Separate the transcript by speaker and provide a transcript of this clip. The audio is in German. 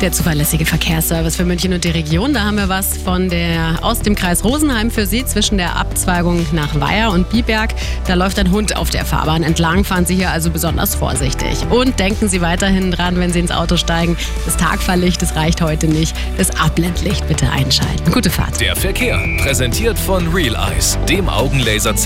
Speaker 1: Der zuverlässige Verkehrsservice für München und die Region. Da haben wir was von der, aus dem Kreis Rosenheim für Sie zwischen der Abzweigung nach Weiher und Biberg. Da läuft ein Hund auf der Fahrbahn entlang. Fahren Sie hier also besonders vorsichtig. Und denken Sie weiterhin dran, wenn Sie ins Auto steigen. Das Tagfahrlicht, das reicht heute nicht. Das Abblendlicht bitte einschalten. Gute Fahrt.
Speaker 2: Der Verkehr präsentiert von Real Eyes, dem Augenlaserzentrum.